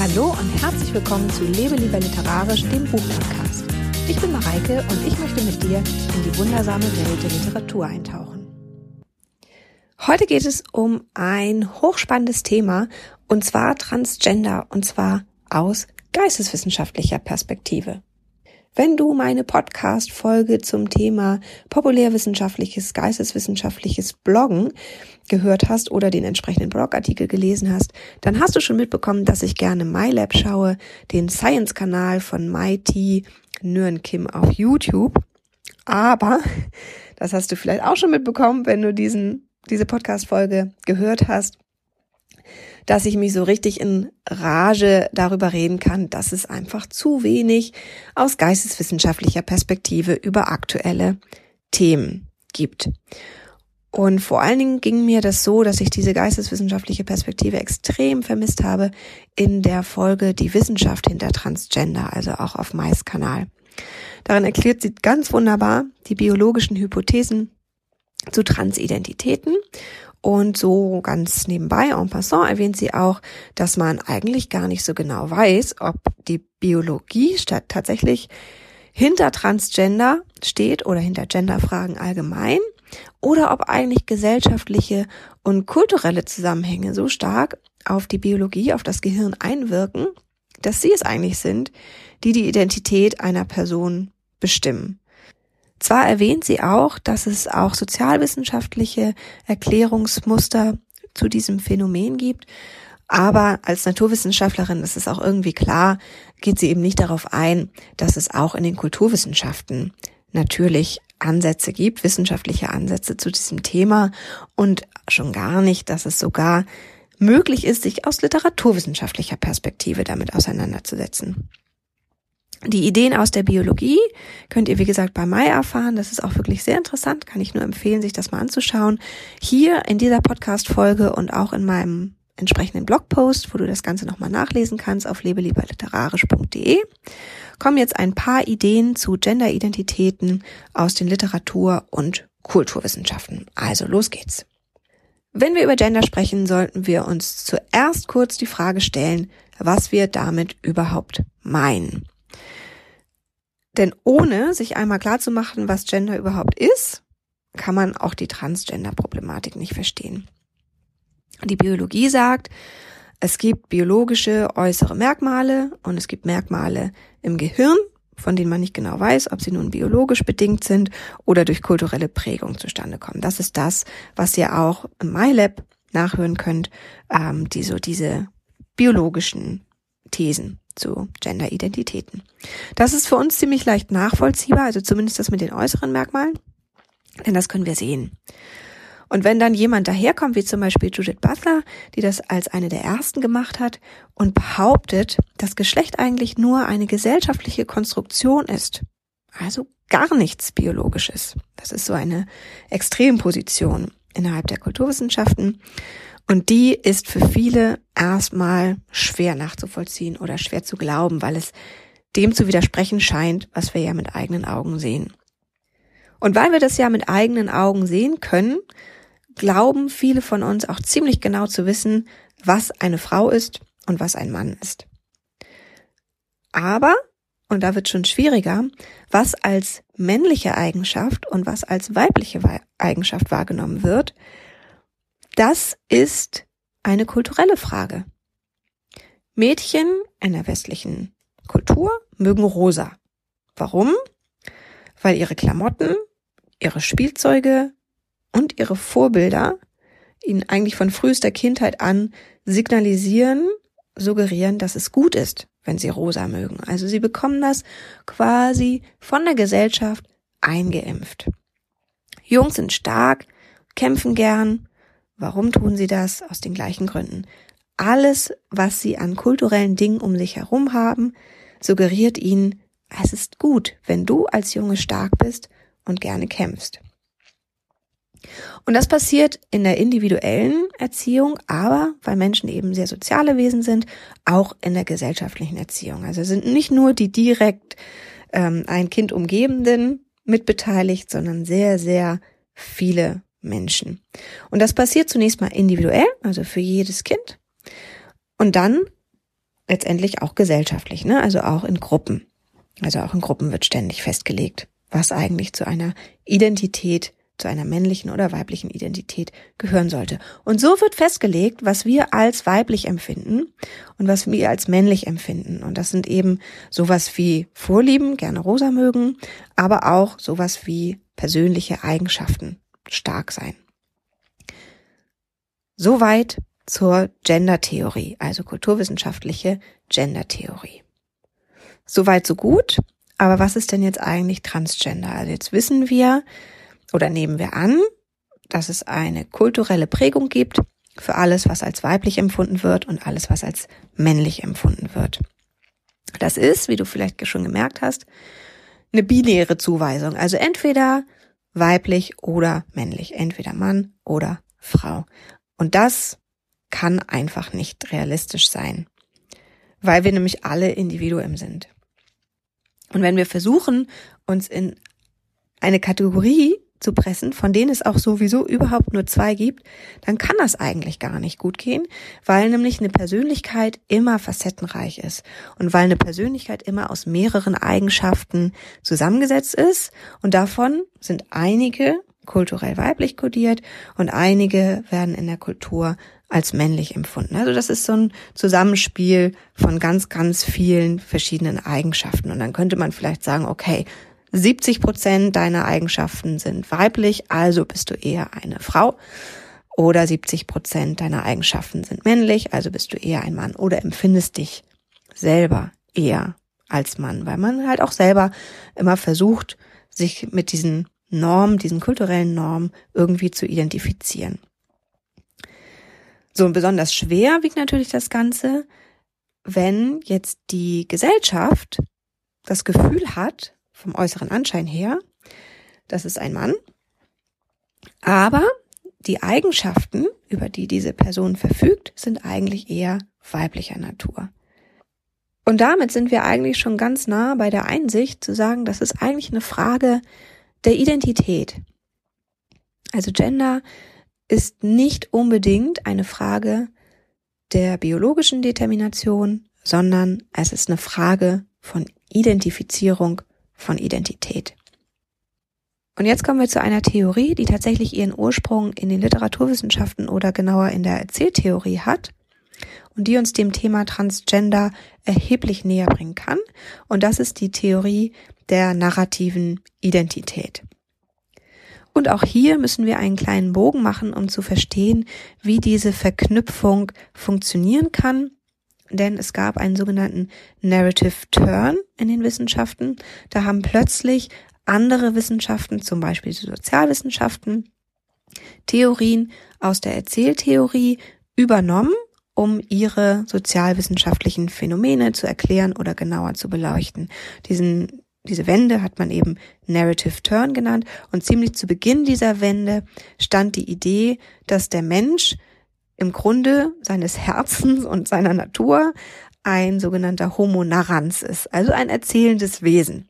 Hallo und herzlich willkommen zu Lebe lieber literarisch, dem Buchpodcast. Ich bin Mareike und ich möchte mit dir in die wundersame Welt der Literatur eintauchen. Heute geht es um ein hochspannendes Thema und zwar Transgender und zwar aus geisteswissenschaftlicher Perspektive. Wenn du meine Podcast-Folge zum Thema populärwissenschaftliches, geisteswissenschaftliches Bloggen gehört hast oder den entsprechenden Blogartikel gelesen hast, dann hast du schon mitbekommen, dass ich gerne MyLab schaue, den Science-Kanal von MIT Nguyen Kim auf YouTube. Aber, das hast du vielleicht auch schon mitbekommen, wenn du diesen, diese Podcast-Folge gehört hast, dass ich mich so richtig in Rage darüber reden kann, dass es einfach zu wenig aus geisteswissenschaftlicher Perspektive über aktuelle Themen gibt. Und vor allen Dingen ging mir das so, dass ich diese geisteswissenschaftliche Perspektive extrem vermisst habe in der Folge Die Wissenschaft hinter Transgender, also auch auf Mais Kanal. Darin erklärt sie ganz wunderbar die biologischen Hypothesen zu Transidentitäten und so ganz nebenbei, en passant, erwähnt sie auch, dass man eigentlich gar nicht so genau weiß, ob die Biologie statt tatsächlich hinter Transgender steht oder hinter Genderfragen allgemein oder ob eigentlich gesellschaftliche und kulturelle Zusammenhänge so stark auf die Biologie, auf das Gehirn einwirken, dass sie es eigentlich sind, die die Identität einer Person bestimmen. Zwar erwähnt sie auch, dass es auch sozialwissenschaftliche Erklärungsmuster zu diesem Phänomen gibt, aber als Naturwissenschaftlerin, ist auch irgendwie klar, geht sie eben nicht darauf ein, dass es auch in den Kulturwissenschaften natürlich Ansätze gibt, wissenschaftliche Ansätze zu diesem Thema und schon gar nicht, dass es sogar möglich ist, sich aus literaturwissenschaftlicher Perspektive damit auseinanderzusetzen. Die Ideen aus der Biologie könnt ihr, wie gesagt, bei Mai erfahren. Das ist auch wirklich sehr interessant. Kann ich nur empfehlen, sich das mal anzuschauen. Hier in dieser Podcast-Folge und auch in meinem entsprechenden Blogpost, wo du das Ganze nochmal nachlesen kannst auf lebelieberliterarisch.de, kommen jetzt ein paar Ideen zu Genderidentitäten aus den Literatur- und Kulturwissenschaften. Also los geht's. Wenn wir über Gender sprechen, sollten wir uns zuerst kurz die Frage stellen, was wir damit überhaupt meinen. Denn ohne sich einmal klar zu machen, was Gender überhaupt ist, kann man auch die Transgender-Problematik nicht verstehen. Die Biologie sagt, es gibt biologische äußere Merkmale und es gibt Merkmale im Gehirn, von denen man nicht genau weiß, ob sie nun biologisch bedingt sind oder durch kulturelle Prägung zustande kommen. Das ist das, was ihr auch im MyLab nachhören könnt, ähm, die so diese biologischen Thesen zu Genderidentitäten. Das ist für uns ziemlich leicht nachvollziehbar, also zumindest das mit den äußeren Merkmalen, denn das können wir sehen. Und wenn dann jemand daherkommt, wie zum Beispiel Judith Butler, die das als eine der ersten gemacht hat und behauptet, dass Geschlecht eigentlich nur eine gesellschaftliche Konstruktion ist, also gar nichts Biologisches. Das ist so eine Extremposition innerhalb der Kulturwissenschaften. Und die ist für viele erstmal schwer nachzuvollziehen oder schwer zu glauben, weil es dem zu widersprechen scheint, was wir ja mit eigenen Augen sehen. Und weil wir das ja mit eigenen Augen sehen können, glauben viele von uns auch ziemlich genau zu wissen, was eine Frau ist und was ein Mann ist. Aber, und da wird schon schwieriger, was als männliche Eigenschaft und was als weibliche Eigenschaft wahrgenommen wird, das ist eine kulturelle Frage. Mädchen in der westlichen Kultur mögen rosa. Warum? Weil ihre Klamotten, ihre Spielzeuge und ihre Vorbilder ihnen eigentlich von frühester Kindheit an signalisieren, suggerieren, dass es gut ist, wenn sie rosa mögen. Also sie bekommen das quasi von der Gesellschaft eingeimpft. Jungs sind stark, kämpfen gern, Warum tun sie das? Aus den gleichen Gründen. Alles, was sie an kulturellen Dingen um sich herum haben, suggeriert ihnen, es ist gut, wenn du als Junge stark bist und gerne kämpfst. Und das passiert in der individuellen Erziehung, aber weil Menschen eben sehr soziale Wesen sind, auch in der gesellschaftlichen Erziehung. Also sind nicht nur die direkt ähm, ein Kind umgebenden mitbeteiligt, sondern sehr, sehr viele Menschen. Und das passiert zunächst mal individuell, also für jedes Kind. Und dann letztendlich auch gesellschaftlich, ne? also auch in Gruppen. Also auch in Gruppen wird ständig festgelegt, was eigentlich zu einer Identität zu einer männlichen oder weiblichen Identität gehören sollte. Und so wird festgelegt, was wir als weiblich empfinden und was wir als männlich empfinden. Und das sind eben sowas wie Vorlieben, gerne rosa mögen, aber auch sowas wie persönliche Eigenschaften, stark sein. Soweit zur Gender-Theorie, also kulturwissenschaftliche Gender-Theorie. Soweit so gut. Aber was ist denn jetzt eigentlich Transgender? Also jetzt wissen wir, oder nehmen wir an, dass es eine kulturelle Prägung gibt für alles, was als weiblich empfunden wird und alles, was als männlich empfunden wird. Das ist, wie du vielleicht schon gemerkt hast, eine binäre Zuweisung. Also entweder weiblich oder männlich, entweder Mann oder Frau. Und das kann einfach nicht realistisch sein, weil wir nämlich alle Individuen sind. Und wenn wir versuchen, uns in eine Kategorie zu pressen, von denen es auch sowieso überhaupt nur zwei gibt, dann kann das eigentlich gar nicht gut gehen, weil nämlich eine Persönlichkeit immer facettenreich ist und weil eine Persönlichkeit immer aus mehreren Eigenschaften zusammengesetzt ist und davon sind einige kulturell weiblich kodiert und einige werden in der Kultur als männlich empfunden. Also das ist so ein Zusammenspiel von ganz, ganz vielen verschiedenen Eigenschaften. Und dann könnte man vielleicht sagen, okay, 70 Prozent deiner Eigenschaften sind weiblich, also bist du eher eine Frau. Oder 70 Prozent deiner Eigenschaften sind männlich, also bist du eher ein Mann. Oder empfindest dich selber eher als Mann, weil man halt auch selber immer versucht, sich mit diesen Normen, diesen kulturellen Normen irgendwie zu identifizieren. So und besonders schwer wiegt natürlich das Ganze, wenn jetzt die Gesellschaft das Gefühl hat, vom äußeren Anschein her, das ist ein Mann, aber die Eigenschaften, über die diese Person verfügt, sind eigentlich eher weiblicher Natur. Und damit sind wir eigentlich schon ganz nah bei der Einsicht zu sagen, das ist eigentlich eine Frage der Identität. Also Gender ist nicht unbedingt eine Frage der biologischen Determination, sondern es ist eine Frage von Identifizierung von Identität. Und jetzt kommen wir zu einer Theorie, die tatsächlich ihren Ursprung in den Literaturwissenschaften oder genauer in der Erzähltheorie hat und die uns dem Thema Transgender erheblich näher bringen kann. Und das ist die Theorie der narrativen Identität. Und auch hier müssen wir einen kleinen Bogen machen, um zu verstehen, wie diese Verknüpfung funktionieren kann denn es gab einen sogenannten Narrative Turn in den Wissenschaften. Da haben plötzlich andere Wissenschaften, zum Beispiel die Sozialwissenschaften, Theorien aus der Erzähltheorie übernommen, um ihre sozialwissenschaftlichen Phänomene zu erklären oder genauer zu beleuchten. Diesen, diese Wende hat man eben Narrative Turn genannt und ziemlich zu Beginn dieser Wende stand die Idee, dass der Mensch Grunde seines Herzens und seiner Natur ein sogenannter Homo narrans ist, also ein erzählendes Wesen.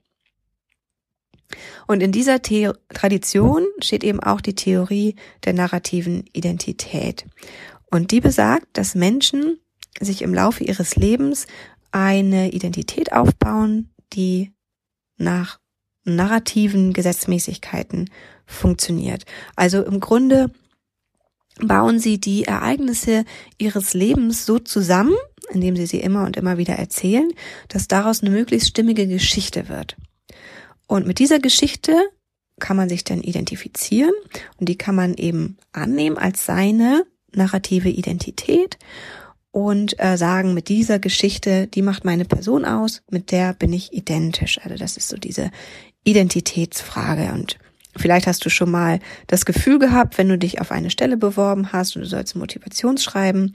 Und in dieser The Tradition steht eben auch die Theorie der narrativen Identität. Und die besagt, dass Menschen sich im Laufe ihres Lebens eine Identität aufbauen, die nach narrativen Gesetzmäßigkeiten funktioniert. Also im Grunde bauen sie die Ereignisse ihres Lebens so zusammen, indem sie sie immer und immer wieder erzählen, dass daraus eine möglichst stimmige Geschichte wird. Und mit dieser Geschichte kann man sich dann identifizieren und die kann man eben annehmen als seine narrative Identität und äh, sagen, mit dieser Geschichte, die macht meine Person aus, mit der bin ich identisch. Also das ist so diese Identitätsfrage und Vielleicht hast du schon mal das Gefühl gehabt, wenn du dich auf eine Stelle beworben hast und du sollst Motivationsschreiben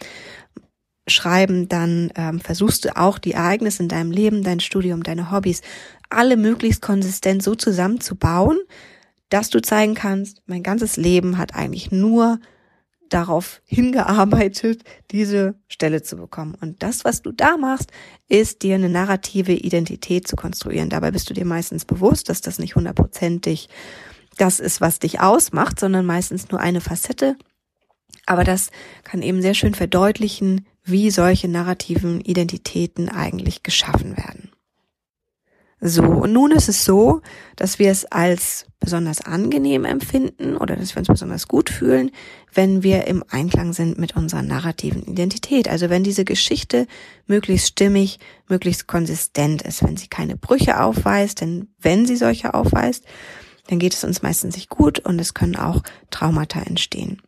schreiben, dann ähm, versuchst du auch die Ereignisse in deinem Leben, dein Studium, deine Hobbys, alle möglichst konsistent so zusammenzubauen, dass du zeigen kannst, mein ganzes Leben hat eigentlich nur darauf hingearbeitet, diese Stelle zu bekommen. Und das, was du da machst, ist dir eine narrative Identität zu konstruieren. Dabei bist du dir meistens bewusst, dass das nicht hundertprozentig das ist, was dich ausmacht, sondern meistens nur eine Facette. Aber das kann eben sehr schön verdeutlichen, wie solche narrativen Identitäten eigentlich geschaffen werden. So, und nun ist es so, dass wir es als besonders angenehm empfinden oder dass wir uns besonders gut fühlen, wenn wir im Einklang sind mit unserer narrativen Identität. Also wenn diese Geschichte möglichst stimmig, möglichst konsistent ist, wenn sie keine Brüche aufweist, denn wenn sie solche aufweist, dann geht es uns meistens nicht gut und es können auch Traumata entstehen.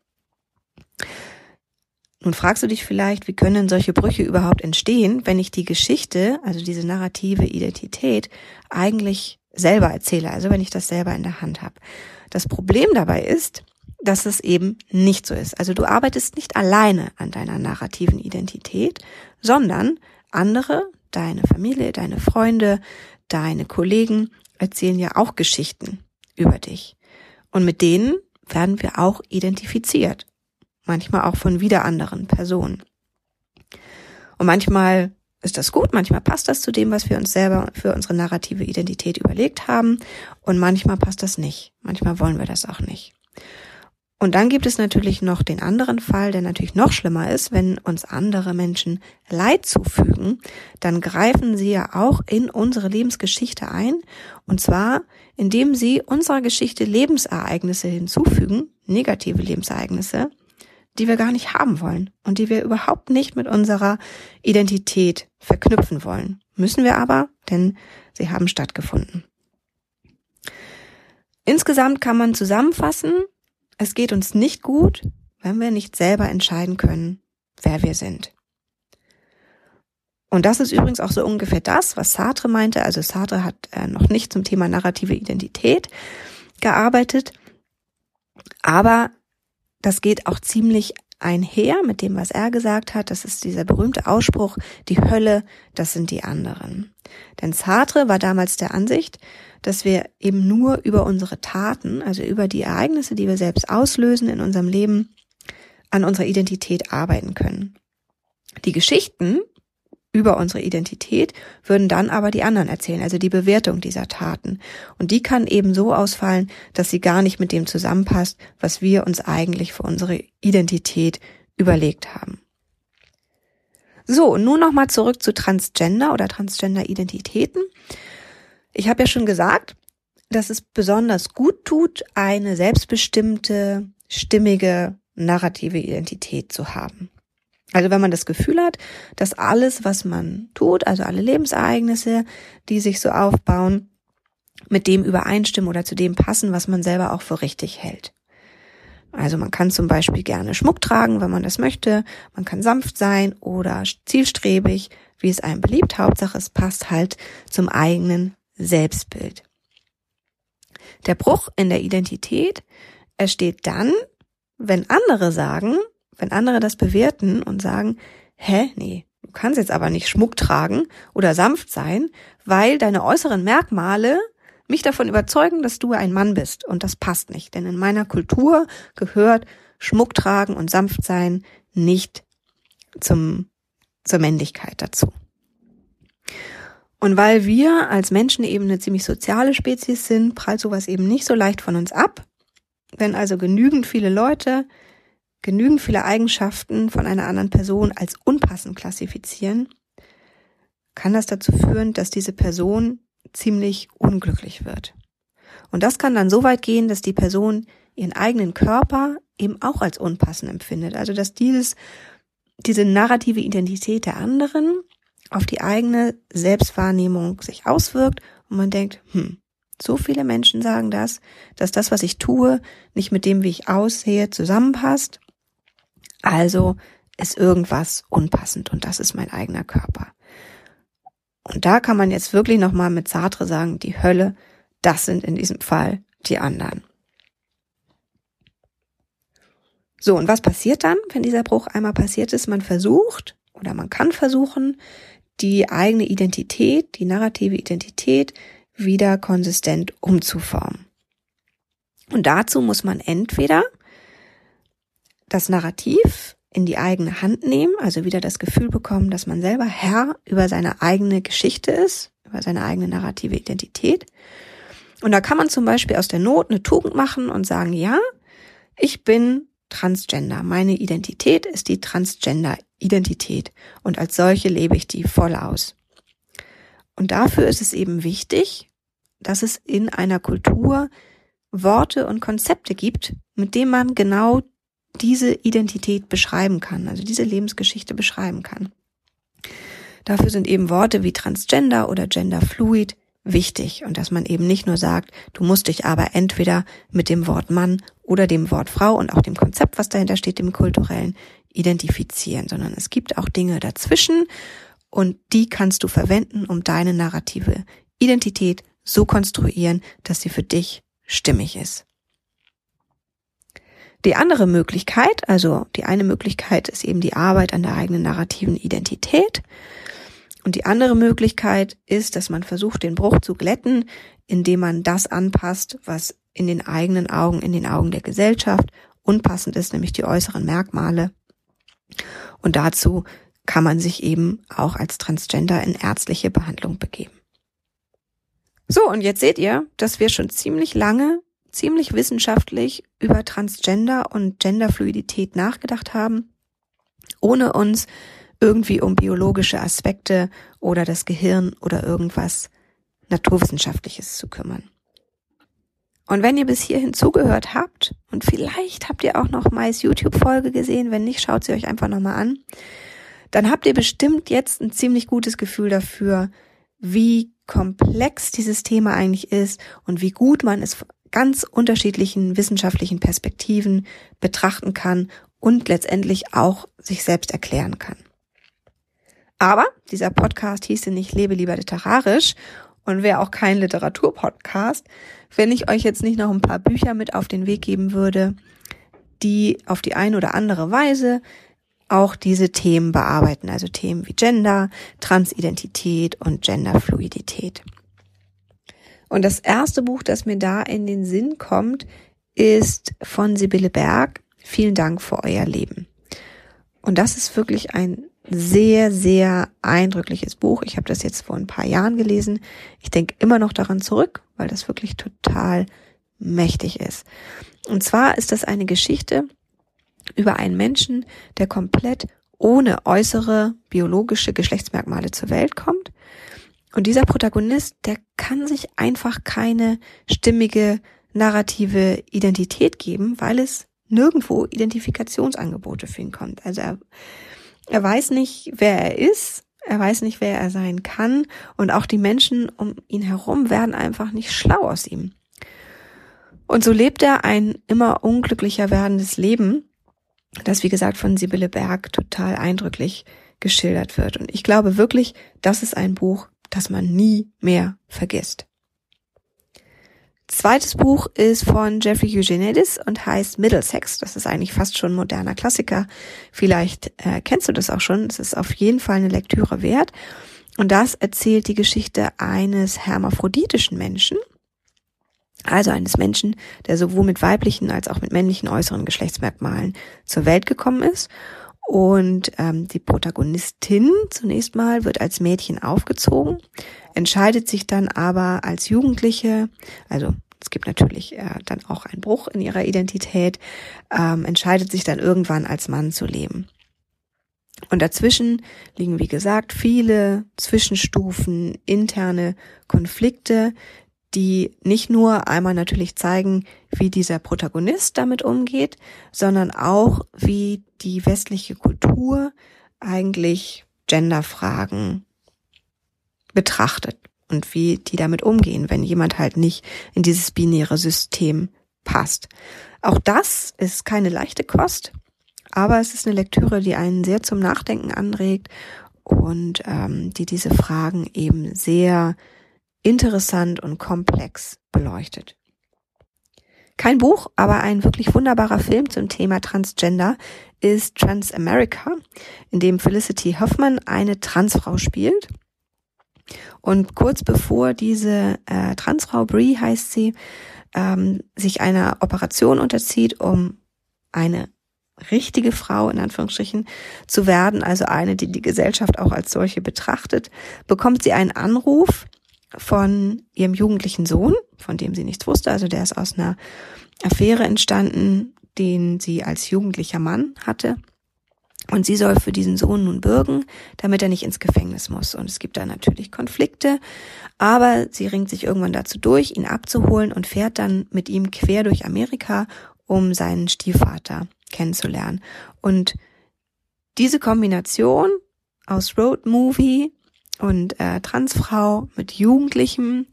Nun fragst du dich vielleicht, wie können solche Brüche überhaupt entstehen, wenn ich die Geschichte, also diese narrative Identität, eigentlich selber erzähle, also wenn ich das selber in der Hand habe. Das Problem dabei ist, dass es eben nicht so ist. Also du arbeitest nicht alleine an deiner narrativen Identität, sondern andere, deine Familie, deine Freunde, deine Kollegen erzählen ja auch Geschichten über dich. Und mit denen werden wir auch identifiziert manchmal auch von wieder anderen Personen. Und manchmal ist das gut, manchmal passt das zu dem, was wir uns selber für unsere narrative Identität überlegt haben und manchmal passt das nicht. Manchmal wollen wir das auch nicht. Und dann gibt es natürlich noch den anderen Fall, der natürlich noch schlimmer ist, wenn uns andere Menschen Leid zufügen, dann greifen sie ja auch in unsere Lebensgeschichte ein, und zwar indem sie unserer Geschichte Lebensereignisse hinzufügen, negative Lebensereignisse, die wir gar nicht haben wollen und die wir überhaupt nicht mit unserer Identität verknüpfen wollen. Müssen wir aber, denn sie haben stattgefunden. Insgesamt kann man zusammenfassen, es geht uns nicht gut, wenn wir nicht selber entscheiden können, wer wir sind. Und das ist übrigens auch so ungefähr das, was Sartre meinte. Also Sartre hat äh, noch nicht zum Thema narrative Identität gearbeitet, aber das geht auch ziemlich einher mit dem, was er gesagt hat. Das ist dieser berühmte Ausspruch, die Hölle, das sind die anderen. Denn Sartre war damals der Ansicht, dass wir eben nur über unsere Taten, also über die Ereignisse, die wir selbst auslösen in unserem Leben, an unserer Identität arbeiten können. Die Geschichten, über unsere Identität, würden dann aber die anderen erzählen, also die Bewertung dieser Taten. Und die kann eben so ausfallen, dass sie gar nicht mit dem zusammenpasst, was wir uns eigentlich für unsere Identität überlegt haben. So, nun nochmal zurück zu Transgender oder Transgender-Identitäten. Ich habe ja schon gesagt, dass es besonders gut tut, eine selbstbestimmte, stimmige, narrative Identität zu haben. Also wenn man das Gefühl hat, dass alles, was man tut, also alle Lebensereignisse, die sich so aufbauen, mit dem übereinstimmen oder zu dem passen, was man selber auch für richtig hält. Also man kann zum Beispiel gerne Schmuck tragen, wenn man das möchte. Man kann sanft sein oder zielstrebig, wie es einem beliebt. Hauptsache es passt halt zum eigenen Selbstbild. Der Bruch in der Identität entsteht dann, wenn andere sagen, wenn andere das bewerten und sagen, hä, nee, du kannst jetzt aber nicht Schmuck tragen oder sanft sein, weil deine äußeren Merkmale mich davon überzeugen, dass du ein Mann bist und das passt nicht, denn in meiner Kultur gehört Schmuck tragen und sanft sein nicht zum, zur Männlichkeit dazu. Und weil wir als Menschen eben eine ziemlich soziale Spezies sind, prallt sowas eben nicht so leicht von uns ab. Wenn also genügend viele Leute genügend viele Eigenschaften von einer anderen Person als unpassend klassifizieren, kann das dazu führen, dass diese Person ziemlich unglücklich wird. Und das kann dann so weit gehen, dass die Person ihren eigenen Körper eben auch als unpassend empfindet. Also dass dieses, diese narrative Identität der anderen auf die eigene Selbstwahrnehmung sich auswirkt und man denkt, hm, so viele Menschen sagen das, dass das, was ich tue, nicht mit dem, wie ich aussehe, zusammenpasst also ist irgendwas unpassend und das ist mein eigener Körper. Und da kann man jetzt wirklich nochmal mit Sartre sagen, die Hölle, das sind in diesem Fall die anderen. So, und was passiert dann, wenn dieser Bruch einmal passiert ist? Man versucht oder man kann versuchen, die eigene Identität, die narrative Identität wieder konsistent umzuformen. Und dazu muss man entweder das Narrativ in die eigene Hand nehmen, also wieder das Gefühl bekommen, dass man selber Herr über seine eigene Geschichte ist, über seine eigene narrative Identität. Und da kann man zum Beispiel aus der Not eine Tugend machen und sagen, ja, ich bin Transgender. Meine Identität ist die Transgender-Identität und als solche lebe ich die voll aus. Und dafür ist es eben wichtig, dass es in einer Kultur Worte und Konzepte gibt, mit denen man genau diese Identität beschreiben kann, also diese Lebensgeschichte beschreiben kann. Dafür sind eben Worte wie Transgender oder Genderfluid wichtig und dass man eben nicht nur sagt, du musst dich aber entweder mit dem Wort Mann oder dem Wort Frau und auch dem Konzept, was dahinter steht, dem kulturellen, identifizieren, sondern es gibt auch Dinge dazwischen und die kannst du verwenden, um deine narrative Identität so konstruieren, dass sie für dich stimmig ist. Die andere Möglichkeit, also die eine Möglichkeit ist eben die Arbeit an der eigenen narrativen Identität. Und die andere Möglichkeit ist, dass man versucht, den Bruch zu glätten, indem man das anpasst, was in den eigenen Augen, in den Augen der Gesellschaft unpassend ist, nämlich die äußeren Merkmale. Und dazu kann man sich eben auch als Transgender in ärztliche Behandlung begeben. So, und jetzt seht ihr, dass wir schon ziemlich lange, ziemlich wissenschaftlich über Transgender und Genderfluidität nachgedacht haben, ohne uns irgendwie um biologische Aspekte oder das Gehirn oder irgendwas Naturwissenschaftliches zu kümmern. Und wenn ihr bis hierhin zugehört habt, und vielleicht habt ihr auch noch Mais YouTube-Folge gesehen, wenn nicht, schaut sie euch einfach nochmal an, dann habt ihr bestimmt jetzt ein ziemlich gutes Gefühl dafür, wie komplex dieses Thema eigentlich ist und wie gut man es ganz unterschiedlichen wissenschaftlichen Perspektiven betrachten kann und letztendlich auch sich selbst erklären kann. Aber dieser Podcast hieße nicht Lebe lieber literarisch und wäre auch kein Literaturpodcast, wenn ich euch jetzt nicht noch ein paar Bücher mit auf den Weg geben würde, die auf die eine oder andere Weise auch diese Themen bearbeiten, also Themen wie Gender, Transidentität und Genderfluidität. Und das erste Buch, das mir da in den Sinn kommt, ist von Sibylle Berg. Vielen Dank für euer Leben. Und das ist wirklich ein sehr, sehr eindrückliches Buch. Ich habe das jetzt vor ein paar Jahren gelesen. Ich denke immer noch daran zurück, weil das wirklich total mächtig ist. Und zwar ist das eine Geschichte über einen Menschen, der komplett ohne äußere biologische Geschlechtsmerkmale zur Welt kommt. Und dieser Protagonist, der kann sich einfach keine stimmige narrative Identität geben, weil es nirgendwo Identifikationsangebote für ihn kommt. Also er, er weiß nicht, wer er ist, er weiß nicht, wer er sein kann und auch die Menschen um ihn herum werden einfach nicht schlau aus ihm. Und so lebt er ein immer unglücklicher werdendes Leben das, wie gesagt, von Sibylle Berg total eindrücklich geschildert wird. Und ich glaube wirklich, das ist ein Buch, das man nie mehr vergisst. Zweites Buch ist von Jeffrey Eugenides und heißt Middlesex. Das ist eigentlich fast schon moderner Klassiker. Vielleicht äh, kennst du das auch schon. Es ist auf jeden Fall eine Lektüre wert. Und das erzählt die Geschichte eines hermaphroditischen Menschen, also eines Menschen, der sowohl mit weiblichen als auch mit männlichen äußeren Geschlechtsmerkmalen zur Welt gekommen ist. Und ähm, die Protagonistin zunächst mal wird als Mädchen aufgezogen, entscheidet sich dann aber als Jugendliche, also es gibt natürlich äh, dann auch einen Bruch in ihrer Identität, ähm, entscheidet sich dann irgendwann als Mann zu leben. Und dazwischen liegen, wie gesagt, viele Zwischenstufen, interne Konflikte, die nicht nur einmal natürlich zeigen, wie dieser Protagonist damit umgeht, sondern auch, wie die westliche Kultur eigentlich Genderfragen betrachtet und wie die damit umgehen, wenn jemand halt nicht in dieses binäre System passt. Auch das ist keine leichte Kost, aber es ist eine Lektüre, die einen sehr zum Nachdenken anregt und ähm, die diese Fragen eben sehr interessant und komplex beleuchtet. Kein Buch, aber ein wirklich wunderbarer Film zum Thema Transgender ist Transamerica, in dem Felicity Hoffman eine Transfrau spielt. Und kurz bevor diese äh, Transfrau, Brie heißt sie, ähm, sich einer Operation unterzieht, um eine richtige Frau in Anführungsstrichen zu werden, also eine, die die Gesellschaft auch als solche betrachtet, bekommt sie einen Anruf von ihrem jugendlichen Sohn, von dem sie nichts wusste. Also der ist aus einer Affäre entstanden, den sie als jugendlicher Mann hatte. Und sie soll für diesen Sohn nun bürgen, damit er nicht ins Gefängnis muss. Und es gibt da natürlich Konflikte, aber sie ringt sich irgendwann dazu durch, ihn abzuholen und fährt dann mit ihm quer durch Amerika, um seinen Stiefvater kennenzulernen. Und diese Kombination aus Road Movie und äh, Transfrau mit jugendlichem,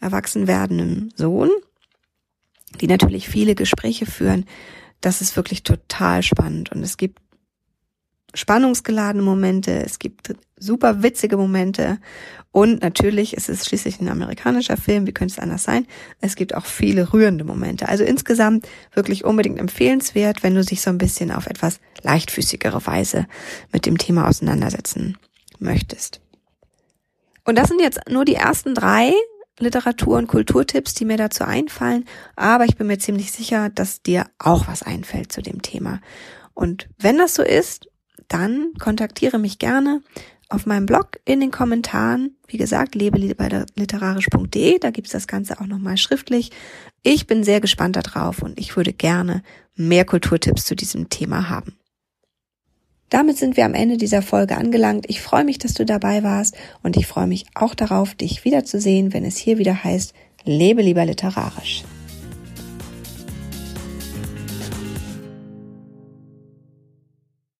erwachsen werdendem Sohn, die natürlich viele Gespräche führen, das ist wirklich total spannend. Und es gibt spannungsgeladene Momente, es gibt super witzige Momente und natürlich, es ist schließlich ein amerikanischer Film, wie könnte es anders sein? Es gibt auch viele rührende Momente. Also insgesamt wirklich unbedingt empfehlenswert, wenn du dich so ein bisschen auf etwas leichtfüßigere Weise mit dem Thema auseinandersetzen möchtest. Und das sind jetzt nur die ersten drei Literatur- und Kulturtipps, die mir dazu einfallen, aber ich bin mir ziemlich sicher, dass dir auch was einfällt zu dem Thema. Und wenn das so ist, dann kontaktiere mich gerne auf meinem Blog in den Kommentaren. Wie gesagt, lebeliterarisch.de, da gibt's das Ganze auch nochmal schriftlich. Ich bin sehr gespannt darauf und ich würde gerne mehr Kulturtipps zu diesem Thema haben. Damit sind wir am Ende dieser Folge angelangt. Ich freue mich, dass du dabei warst und ich freue mich auch darauf, dich wiederzusehen, wenn es hier wieder heißt, lebe lieber literarisch.